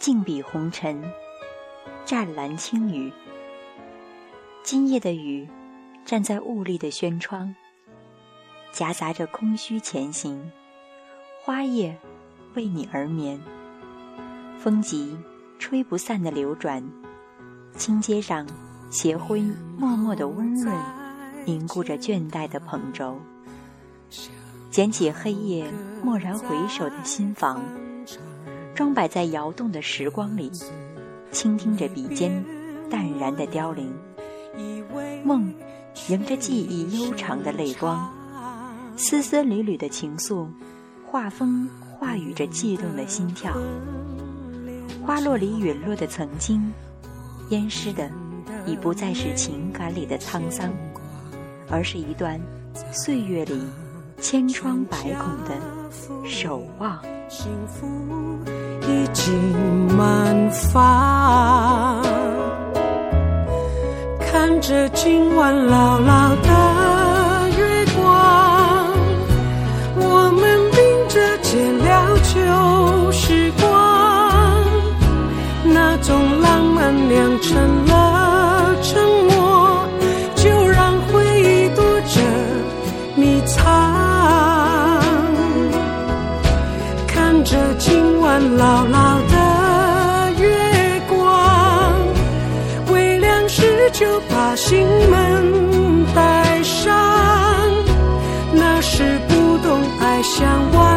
静比红尘，湛蓝青雨。今夜的雨，站在雾里的轩窗，夹杂着空虚前行。花叶为你而眠，风急吹不散的流转，青阶上斜晖默默的温润，凝固着倦怠的蓬轴。捡起黑夜蓦然回首的心房，装摆在摇动的时光里，倾听着笔尖淡然的凋零。梦迎着记忆悠长的泪光，丝丝缕缕的情愫，画风化语着悸动的心跳。花落里陨落的曾经，淹湿的已不再是情感里的沧桑，而是一段岁月里。千疮百孔的守望，幸福已经满发。看着今晚牢牢的月光，我们并着肩聊旧时光，那种浪漫良辰这今晚牢牢的月光，微亮时就把心门带上，那时不懂爱向往。